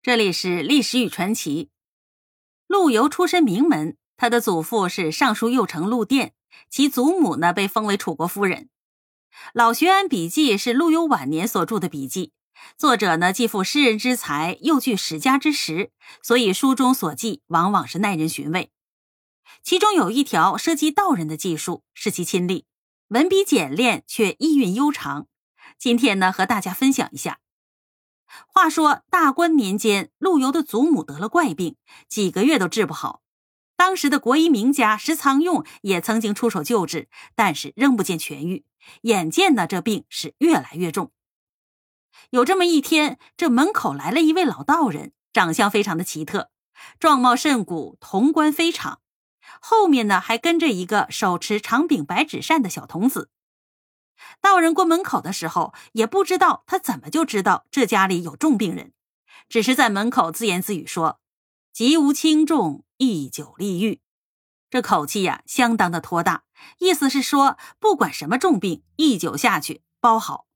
这里是历史与传奇。陆游出身名门，他的祖父是尚书右丞陆佃，其祖母呢被封为楚国夫人。《老学庵笔记》是陆游晚年所著的笔记，作者呢既富诗人之才，又具史家之实，所以书中所记往往是耐人寻味。其中有一条涉及道人的技术，是其亲历，文笔简练却意蕴悠长。今天呢，和大家分享一下。话说大观年间，陆游的祖母得了怪病，几个月都治不好。当时的国医名家石苍用也曾经出手救治，但是仍不见痊愈。眼见呢，这病是越来越重。有这么一天，这门口来了一位老道人，长相非常的奇特，状貌甚古，潼关非常，后面呢还跟着一个手持长柄白纸扇的小童子。道人过门口的时候，也不知道他怎么就知道这家里有重病人，只是在门口自言自语说：“吉无轻重，一酒立愈。”这口气呀，相当的托大，意思是说，不管什么重病，一酒下去包好。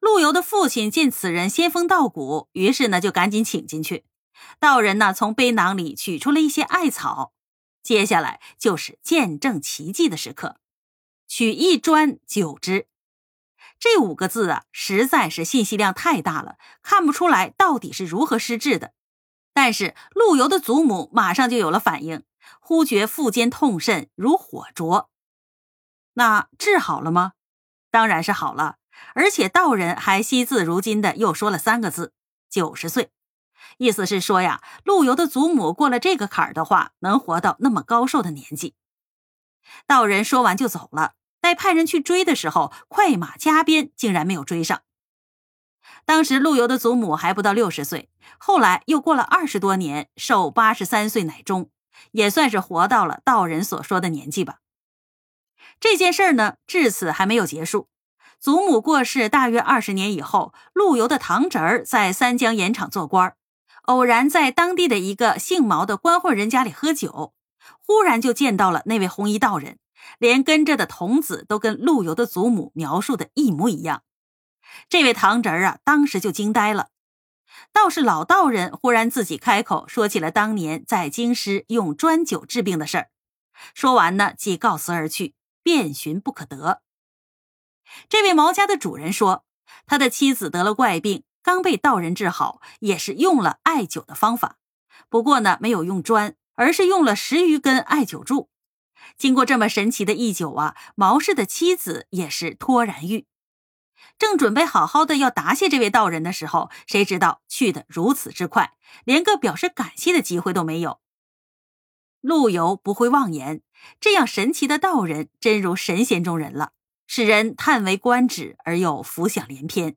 陆游的父亲见此人仙风道骨，于是呢就赶紧请进去。道人呢从背囊里取出了一些艾草，接下来就是见证奇迹的时刻。取一砖九之，这五个字啊，实在是信息量太大了，看不出来到底是如何施治的。但是陆游的祖母马上就有了反应，忽觉腹间痛甚，如火灼。那治好了吗？当然是好了，而且道人还惜字如金的又说了三个字：九十岁。意思是说呀，陆游的祖母过了这个坎儿的话，能活到那么高寿的年纪。道人说完就走了。在派人去追的时候，快马加鞭，竟然没有追上。当时陆游的祖母还不到六十岁，后来又过了二十多年，寿八十三岁乃终，也算是活到了道人所说的年纪吧。这件事呢，至此还没有结束。祖母过世大约二十年以后，陆游的堂侄儿在三江盐场做官，偶然在当地的一个姓毛的官宦人家里喝酒。忽然就见到了那位红衣道人，连跟着的童子都跟陆游的祖母描述的一模一样。这位堂侄儿啊，当时就惊呆了。倒是老道人忽然自己开口说起了当年在京师用砖酒治病的事儿。说完呢，即告辞而去，遍寻不可得。这位毛家的主人说，他的妻子得了怪病，刚被道人治好，也是用了艾灸的方法，不过呢，没有用砖。而是用了十余根艾灸柱，经过这么神奇的一灸啊，毛氏的妻子也是脱然欲。正准备好好的要答谢这位道人的时候，谁知道去的如此之快，连个表示感谢的机会都没有。陆游不会妄言，这样神奇的道人真如神仙中人了，使人叹为观止而又浮想联翩。